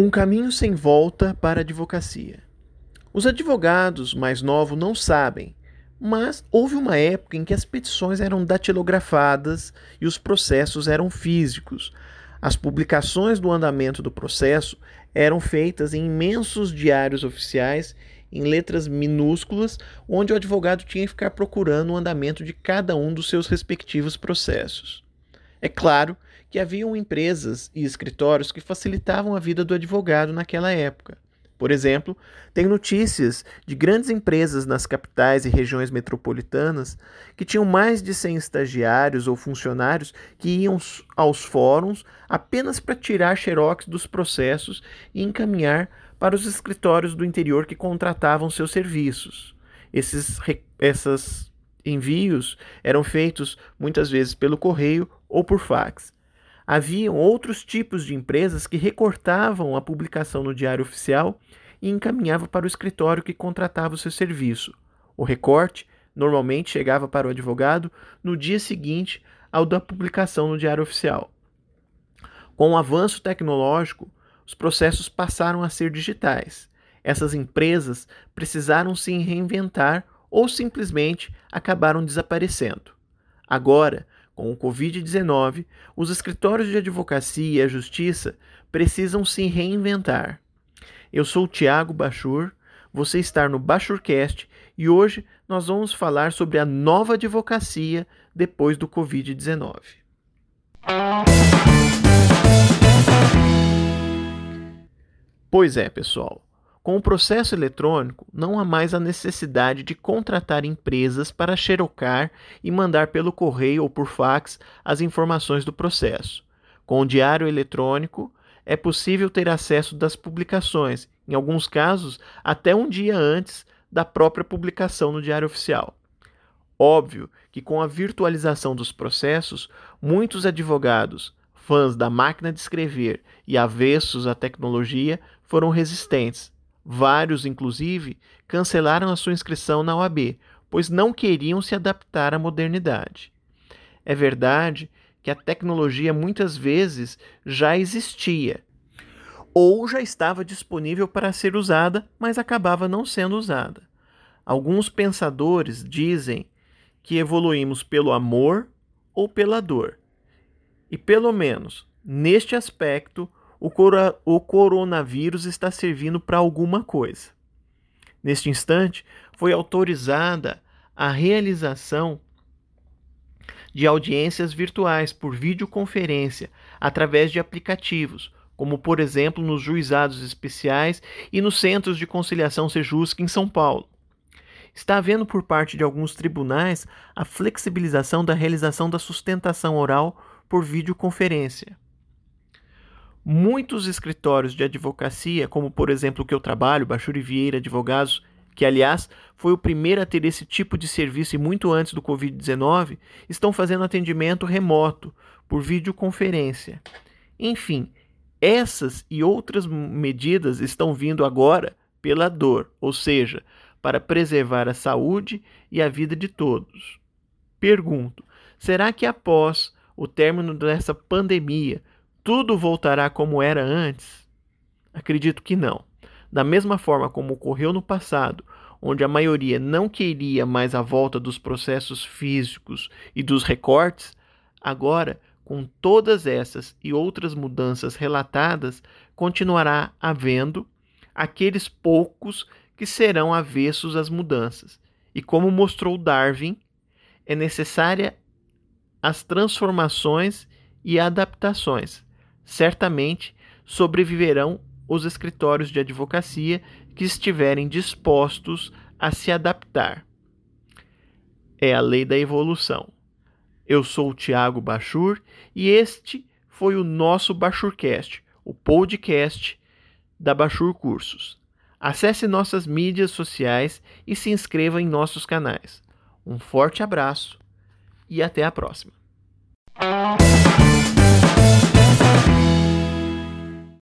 Um caminho sem volta para a advocacia. Os advogados mais novos não sabem, mas houve uma época em que as petições eram datilografadas e os processos eram físicos. As publicações do andamento do processo eram feitas em imensos diários oficiais em letras minúsculas, onde o advogado tinha que ficar procurando o andamento de cada um dos seus respectivos processos. É claro que haviam empresas e escritórios que facilitavam a vida do advogado naquela época. Por exemplo, tem notícias de grandes empresas nas capitais e regiões metropolitanas que tinham mais de 100 estagiários ou funcionários que iam aos fóruns apenas para tirar xerox dos processos e encaminhar para os escritórios do interior que contratavam seus serviços. Esses essas envios eram feitos muitas vezes pelo correio ou por fax. Haviam outros tipos de empresas que recortavam a publicação no Diário Oficial e encaminhavam para o escritório que contratava o seu serviço. O recorte normalmente chegava para o advogado no dia seguinte ao da publicação no Diário Oficial. Com o avanço tecnológico, os processos passaram a ser digitais. Essas empresas precisaram se reinventar ou simplesmente acabaram desaparecendo. Agora, com o Covid-19, os escritórios de advocacia e a justiça precisam se reinventar. Eu sou Tiago Bachur, você está no Bachurcast e hoje nós vamos falar sobre a nova advocacia depois do Covid-19. Pois é, pessoal. Com o processo eletrônico, não há mais a necessidade de contratar empresas para xerocar e mandar pelo correio ou por fax as informações do processo. Com o diário eletrônico, é possível ter acesso das publicações, em alguns casos, até um dia antes da própria publicação no Diário Oficial. Óbvio que, com a virtualização dos processos, muitos advogados, fãs da máquina de escrever e avessos à tecnologia, foram resistentes Vários, inclusive, cancelaram a sua inscrição na OAB, pois não queriam se adaptar à modernidade. É verdade que a tecnologia muitas vezes já existia, ou já estava disponível para ser usada, mas acabava não sendo usada. Alguns pensadores dizem que evoluímos pelo amor ou pela dor. E pelo menos neste aspecto, o, cora o coronavírus está servindo para alguma coisa. Neste instante, foi autorizada a realização de audiências virtuais por videoconferência através de aplicativos, como por exemplo nos juizados especiais e nos centros de conciliação Sejusc em São Paulo. Está havendo por parte de alguns tribunais a flexibilização da realização da sustentação oral por videoconferência. Muitos escritórios de advocacia, como por exemplo o que eu trabalho, Bachuri Vieira Advogados, que aliás foi o primeiro a ter esse tipo de serviço e muito antes do Covid-19, estão fazendo atendimento remoto, por videoconferência. Enfim, essas e outras medidas estão vindo agora pela dor, ou seja, para preservar a saúde e a vida de todos. Pergunto: será que após o término dessa pandemia tudo voltará como era antes? Acredito que não. Da mesma forma como ocorreu no passado, onde a maioria não queria mais a volta dos processos físicos e dos recortes, agora, com todas essas e outras mudanças relatadas, continuará havendo aqueles poucos que serão avessos às mudanças. E como mostrou Darwin, é necessária as transformações e adaptações certamente sobreviverão os escritórios de advocacia que estiverem dispostos a se adaptar. É a lei da evolução. Eu sou o Tiago Bachur e este foi o nosso Bachurcast, o podcast da Bachur Cursos. Acesse nossas mídias sociais e se inscreva em nossos canais. Um forte abraço e até a próxima.